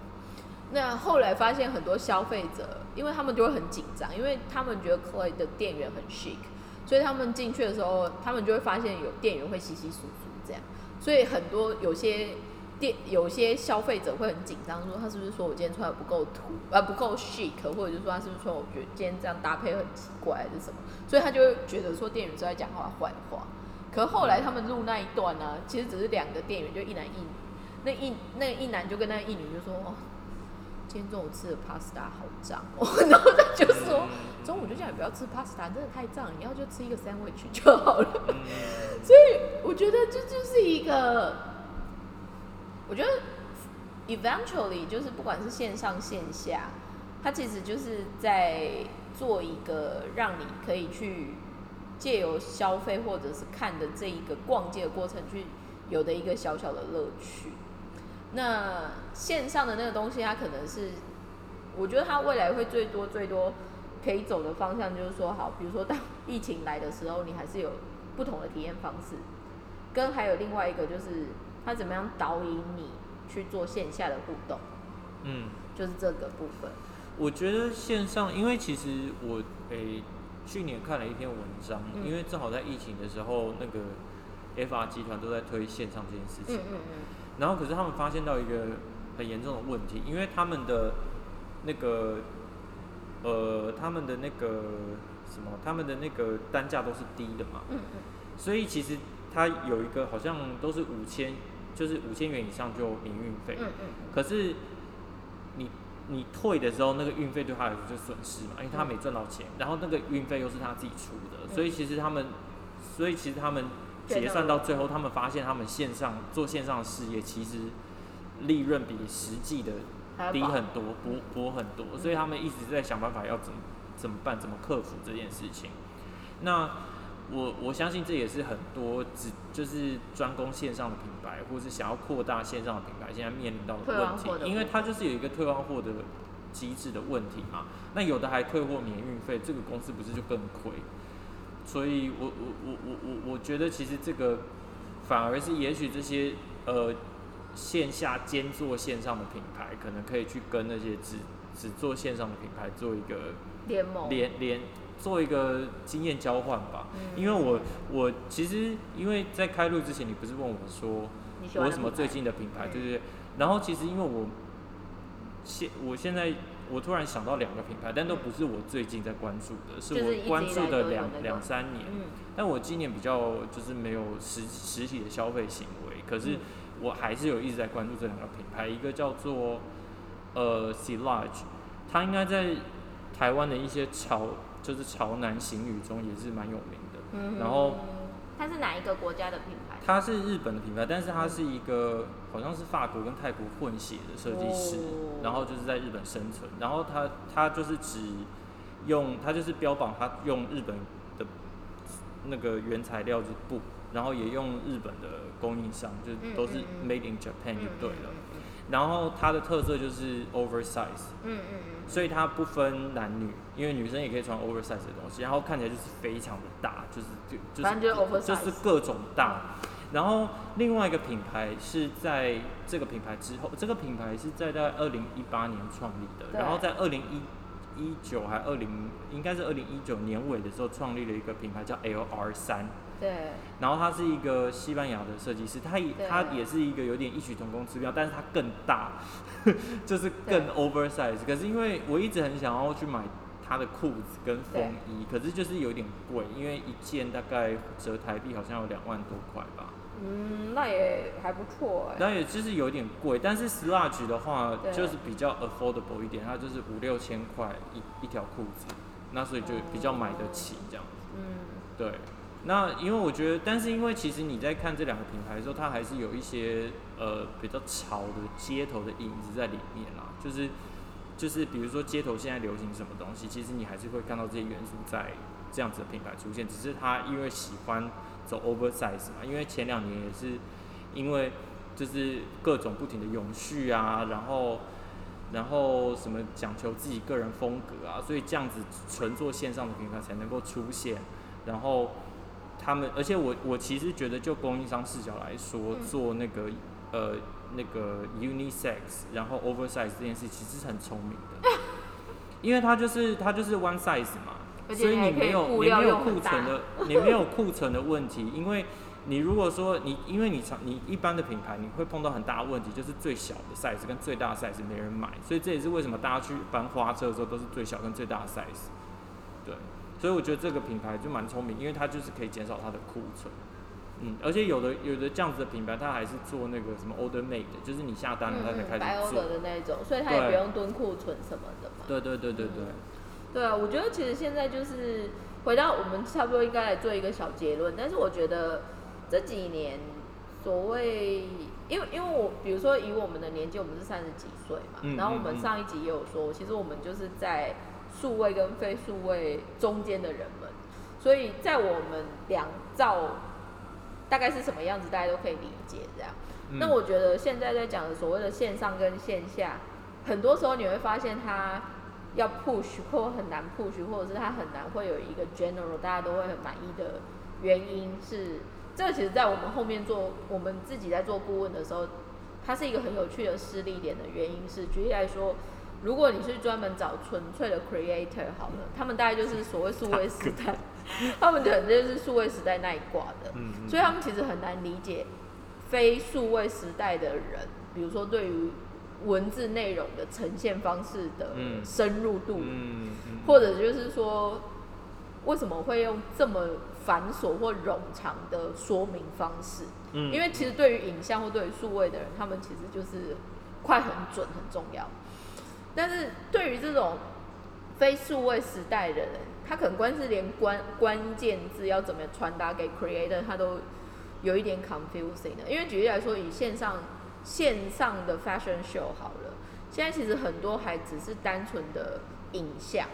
那后来发现很多消费者，因为他们就会很紧张，因为他们觉得 Clyde 的店员很 chic，所以他们进去的时候，他们就会发现有店员会稀稀疏疏这样，所以很多有些。店有些消费者会很紧张，说他是不是说我今天穿的不够土，啊不够 chic，或者就说他是不是说我觉得今天这样搭配很奇怪还是什么，所以他就会觉得说店员是在讲话坏话。可后来他们录那一段呢，其实只是两个店员，就一男一女。那一那一男就跟那一女就说：“哦，今天中午吃的 pasta 好脏。”然后他就说：“中午就叫你不要吃 pasta，真的太脏，你要就吃一个 sandwich 就好了。” 所以我觉得这就是一个。我觉得，eventually 就是不管是线上线下，它其实就是在做一个让你可以去借由消费或者是看的这一个逛街的过程去有的一个小小的乐趣。那线上的那个东西，它可能是，我觉得它未来会最多最多可以走的方向就是说，好，比如说当 疫情来的时候，你还是有不同的体验方式，跟还有另外一个就是。它怎么样导引你去做线下的互动？嗯，就是这个部分。我觉得线上，因为其实我诶去年看了一篇文章，因为正好在疫情的时候，那个 FR 集团都在推线上这件事情。嗯嗯嗯。然后可是他们发现到一个很严重的问题，因为他们的那个呃他们的那个什么，他们的那个单价都是低的嘛。嗯嗯。所以其实它有一个好像都是五千。就是五千元以上就免运费，嗯嗯，可是你你退的时候，那个运费对他来说就损失嘛，因为他没赚到钱，然后那个运费又是他自己出的，所以其实他们，所以其实他们结算到最后，他们发现他们线上做线上事业，其实利润比实际的低很多，薄薄很多，所以他们一直在想办法要怎么怎么办，怎么克服这件事情，那。我我相信这也是很多只就是专攻线上的品牌，或是想要扩大线上的品牌，现在面临到的问题，因为它就是有一个退换货的机制的问题嘛。那有的还退货免运费，这个公司不是就更亏？所以我我我我我我觉得其实这个反而是也许这些呃线下兼做线上的品牌，可能可以去跟那些只只做线上的品牌做一个联盟联联。做一个经验交换吧，因为我我其实因为在开录之前，你不是问我说我有什么最近的品牌，对不对？然后其实因为我现我现在我突然想到两个品牌，但都不是我最近在关注的，是我关注的两两三年。但我今年比较就是没有实实体的消费行为，可是我还是有一直在关注这两个品牌，一个叫做呃 C Large，它应该在台湾的一些潮。就是潮男行语中也是蛮有名的，然后它是哪一个国家的品牌？它是日本的品牌，但是它是一个好像是法国跟泰国混血的设计师，然后就是在日本生存，然后他他就是只用他就是标榜他用日本的那个原材料是布，然后也用日本的供应商，就都是 made in Japan 就对了。然后它的特色就是 oversize，嗯嗯嗯，所以它不分男女，因为女生也可以穿 oversize 的东西，然后看起来就是非常的大，就是就就是就是各种大。然后另外一个品牌是在这个品牌之后，这个品牌是在在二零一八年创立的，然后在二零一一九还二零应该是二零一九年尾的时候创立了一个品牌叫 LR 三。对，然后他是一个西班牙的设计师，他也他也是一个有点异曲同工之妙，但是他更大，就是更 oversize。可是因为我一直很想要去买他的裤子跟风衣，可是就是有点贵，因为一件大概折台币好像有两万多块吧。嗯，那也还不错哎。那也就是有点贵，但是 Sludge 的话就是比较 affordable 一点，它就是五六千块一一条裤子，那所以就比较买得起这样。嗯。对，那因为我觉得，但是因为其实你在看这两个品牌的时候，它还是有一些呃比较潮的街头的影子在里面啦，就是就是比如说街头现在流行什么东西，其实你还是会看到这些元素在这样子的品牌出现，只是它因为喜欢走 oversize 嘛，因为前两年也是因为就是各种不停的永续啊，然后。然后什么讲求自己个人风格啊，所以这样子纯做线上的品牌才能够出现。然后他们，而且我我其实觉得，就供应商视角来说，做那个呃那个 unisex，然后 oversize 这件事其实是很聪明的，因为它就是它就是 one size 嘛，所以你没有你没有库存的你没有库存的问题，因为。你如果说你，因为你常你一般的品牌，你会碰到很大的问题，就是最小的 size 跟最大的 size 没人买，所以这也是为什么大家去搬花车的时候都是最小跟最大的 size。对，所以我觉得这个品牌就蛮聪明，因为它就是可以减少它的库存。嗯，而且有的有的这样子的品牌，它还是做那个什么 order made，就是你下单了它才开始做的那种，所以它也不用蹲库存什么的嘛。对对对对对。对啊，我觉得其实现在就是回到我们差不多应该来做一个小结论，但是我觉得。这几年，所谓，因为因为我比如说以我们的年纪，我们是三十几岁嘛，然后我们上一集也有说，其实我们就是在数位跟非数位中间的人们，所以在我们两造大概是什么样子，大家都可以理解这样。那我觉得现在在讲的所谓的线上跟线下，很多时候你会发现它要 push 或很难 push，或者是它很难会有一个 general 大家都会很满意的原因是。这个其实，在我们后面做我们自己在做顾问的时候，它是一个很有趣的失力点的原因是，举例来说，如果你是专门找纯粹的 creator 好了，他们大概就是所谓数位时代，他们可能就是数位时代那一挂的，所以他们其实很难理解非数位时代的人，比如说对于文字内容的呈现方式的深入度，或者就是说为什么会用这么。繁琐或冗长的说明方式，嗯，因为其实对于影像或对于数位的人，他们其实就是快、很准、很重要。但是对于这种非数位时代的人，他可能光是连关关键字要怎么传达给 creator，他都有一点 confusing 的。因为举例来说，以线上线上的 fashion show 好了，现在其实很多还只是单纯的影像，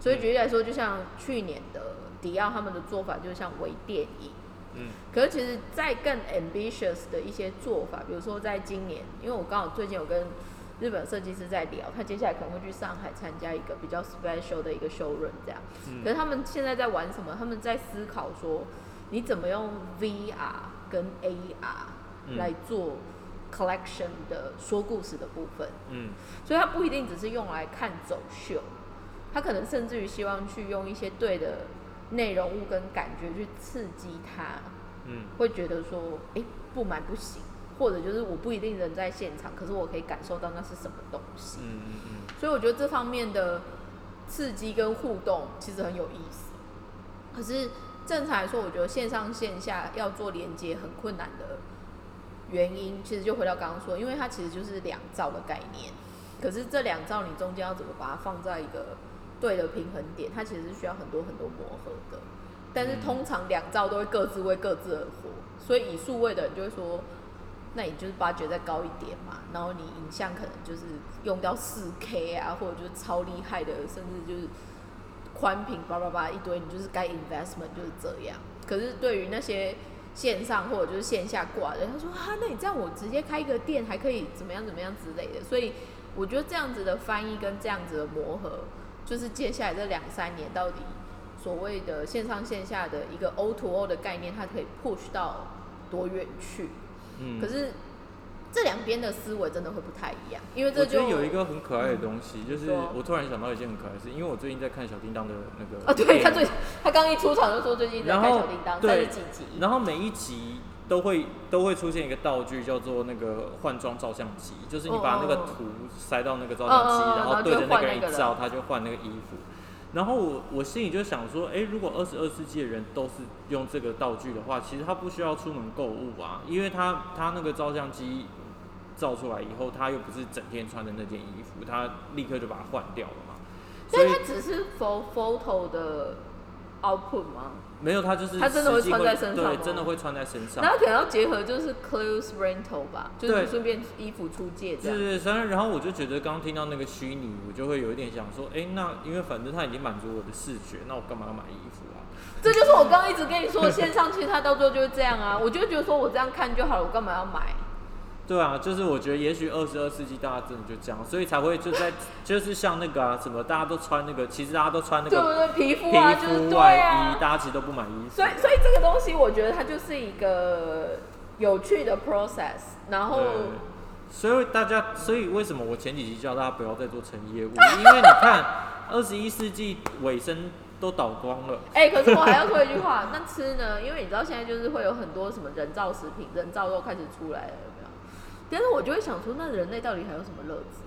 所以举例来说，就像去年的。迪奥他们的做法就像微电影，嗯，可是其实在更 ambitious 的一些做法，比如说在今年，因为我刚好最近有跟日本设计师在聊，他接下来可能会去上海参加一个比较 special 的一个 show run 这样，可是他们现在在玩什么？他们在思考说，你怎么用 VR 跟 AR 来做 collection 的说故事的部分，嗯，所以它不一定只是用来看走秀，他可能甚至于希望去用一些对的。内容物跟感觉去刺激他，嗯，会觉得说，哎，不买不行，或者就是我不一定人在现场，可是我可以感受到那是什么东西，嗯嗯嗯。所以我觉得这方面的刺激跟互动其实很有意思。可是正常来说，我觉得线上线下要做连接很困难的原因，其实就回到刚刚说，因为它其实就是两兆的概念，可是这两兆你中间要怎么把它放在一个？对的平衡点，它其实是需要很多很多磨合的。但是通常两兆都会各自为各自而活，所以以数位的人就会说，那你就是八觉再高一点嘛，然后你影像可能就是用到四 K 啊，或者就是超厉害的，甚至就是宽屏叭叭叭一堆，你就是该 investment 就是这样。可是对于那些线上或者就是线下挂的，他说啊，那你这样我直接开一个店还可以怎么样怎么样之类的。所以我觉得这样子的翻译跟这样子的磨合。就是接下来这两三年，到底所谓的线上线下的一个 O to O 的概念，它可以 push 到多远去？嗯，可是这两边的思维真的会不太一样，因为这就有一个很可爱的东西，就是我突然想到一件很可爱的事，因为我最近在看小叮当的那个啊，对他最他刚一出场就说最近在看小叮当三十几集，然后每一集。都会都会出现一个道具，叫做那个换装照相机，就是你把那个图塞到那个照相机，然后对着那个人一照，他就换那个衣服。然后我我心里就想说，哎，如果二十二世纪的人都是用这个道具的话，其实他不需要出门购物啊，因为他他那个照相机照出来以后，他又不是整天穿的那件衣服，他立刻就把它换掉了嘛。所以它只是 for photo 的 output 吗？没有，它就是它真的会穿在身上对，真的会穿在身上那。可能要结合就是 clothes rental 吧，就是顺便衣服出借这样。对对，虽然然后我就觉得刚刚听到那个虚拟，我就会有一点想说，哎，那因为反正它已经满足我的视觉，那我干嘛要买衣服啊？这就是我刚刚一直跟你说的线上，其实它到最后就是这样啊。我就觉得说我这样看就好了，我干嘛要买？对啊，就是我觉得也许二十二世纪大家真的就这样，所以才会就在 就是像那个啊什么，大家都穿那个，其实大家都穿那个对不对？皮肤皮啊，就是对肤外啊衣，。大家其实都不买衣服。所以，所以这个东西，我觉得它就是一个有趣的 process。然后，对所以大家，所以为什么我前几集叫大家不要再做成业务？因为你看，二十一世纪尾声都倒光了。哎、可是我还要说一句话，那吃呢？因为你知道现在就是会有很多什么人造食品、人造肉开始出来了？但是我就会想说，那人类到底还有什么乐子？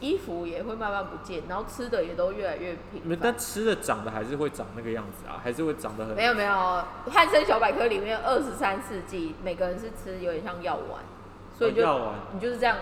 衣服也会慢慢不见，然后吃的也都越来越平。但吃的长得还是会长那个样子啊，还是会长得很没有没有，汉森小百科里面二十三世纪，每个人是吃有点像药丸，所以就、哦药丸你就是这样，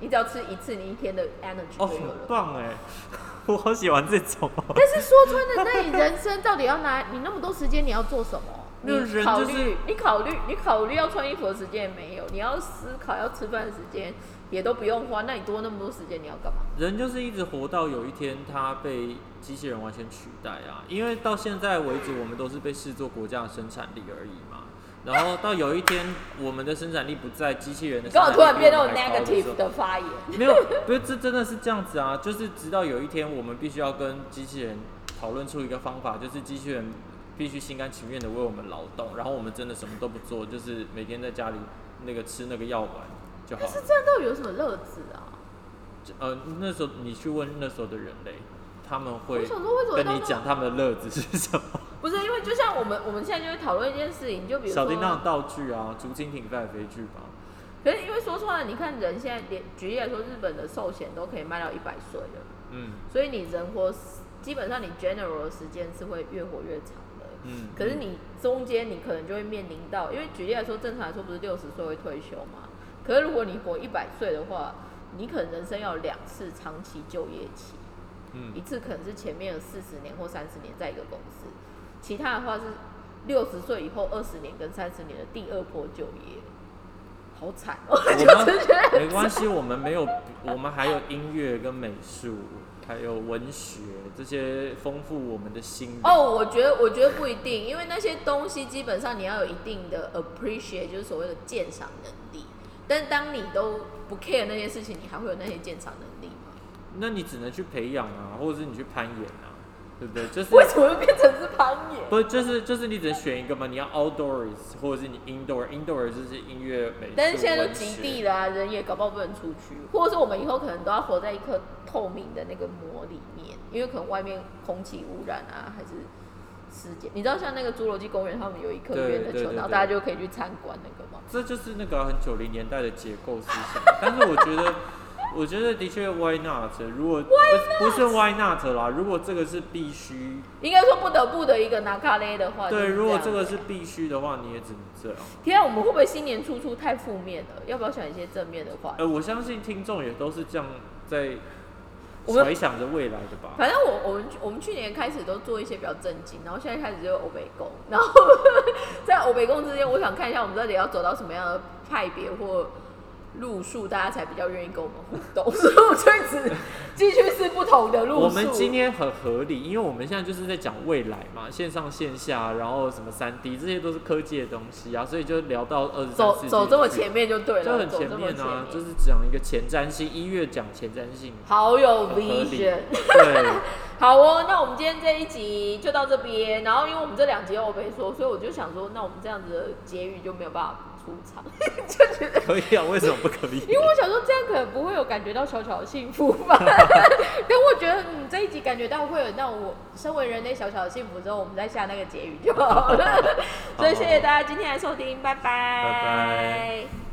你只要吃一次，你一天的 energy 就有了。棒哎，我好喜欢这种哦。但是说穿了，那你 人生到底要拿你那么多时间，你要做什么？没有你考人就是虑，你考虑，你考虑要穿衣服的时间也没有，你要思考要吃饭的时间也都不用花，那你多那么多时间你要干嘛？人就是一直活到有一天他被机器人完全取代啊，因为到现在为止，我们都是被视作国家的生产力而已嘛。然后到有一天，我们的生产力不在，机器人的你跟我突生产力然变那种比我们还高的时候 negative 的发言，没有，不是这真的是这样子啊，就是直到有一天，我们必须要跟机器人讨论出一个方法，就是机器人必须心甘情愿的为我们劳动，然后我们真的什么都不做，就是每天在家里那个吃那个药丸就好了。但是这样到底有什么乐子啊？呃，那时候你去问那时候的人类，他们会我想说为什么跟你讲他们的乐子是什么。不是因为就像我们我们现在就会讨论一件事情，就比如说，小叮当的道具啊，竹蜻蜓飞来飞去吧。可是因为说穿了，你看人现在连举例来说，日本的寿险都可以卖到一百岁了。嗯所以你人活基本上你 general 的时间是会越活越长的。嗯。可是你中间你可能就会面临到，因为举例来说，正常来说不是六十岁会退休嘛？可是如果你活一百岁的话，你可能人生要有两次长期就业期，嗯。一嗯，次可能是前面有四十年或三十年在一个公司，其他的话是六十岁以后二十年跟三十年的第二波就业，好惨哦、我们 没关系，我们没有，我们还有音乐跟美术，还有文学这些丰富我们的心灵。哦，我觉得我觉得不一定，因为那些东西基本上你要有一定的 appreciate，就是所谓的鉴赏能力。但是当你都不 care 那些事情，你还会有那些鉴赏能力吗？那你只能去培养啊，或者是你去攀岩啊，对不对？就是为什么会变成是攀岩？不就是就是你只能选一个嘛？你要 outdoors 或者是你 indoor，indoor 就是音乐美术。但是现在都极地了、啊，人也搞不好不能出去，或者是我们以后可能都要活在一颗透明的那个膜里面，因为可能外面空气污染啊，还是时间。你知道像那个侏罗纪公园，他们有一颗圆的球，然后大家就可以去参观那个吗？这就是那个很九零年代的结构思想，但是我觉得，我觉得的确 why not？如果不不是 why not 啦，如果这个是必须，应该说不得不的一个拿卡勒的话，对，如果这个是必须的话，你也只能这样。天啊，我们会不会新年初初太负面了？要不要想一些正面的话？呃，我相信听众也都是这样在我们揣想着未来的吧。反正我我们我们去年开始都做一些比较正经，然后现在开始就欧北宫，然后在欧北宫之间，我想看一下我们到底要走到什么样的派别或路数，大家才比较愿意跟我们互动，所以我就一直继续是不同的路数。我们今天很合理，因为我们现在就是在讲未来嘛，线上线下，然后什么三 D，这些都是科技的东西啊，所以就聊到二十三走走这么前面就对了，就很前面啊，面就是讲一个前瞻性，一月讲前瞻性，好有理 vision。对，好哦，那我们今天这一集就到这边。然后因为我们这两集我没说，所以我就想说，那我们这样子的结语就没有办法出场，就觉得。可以啊，为什么不可以？因为我想说这样可能不会有感觉到小小的幸福吧，但我觉得你这一集感觉到会有那种我身为人类小小的幸福之后，我们再下那个结语就好了。所以谢谢大家今天来收听，拜拜，拜拜。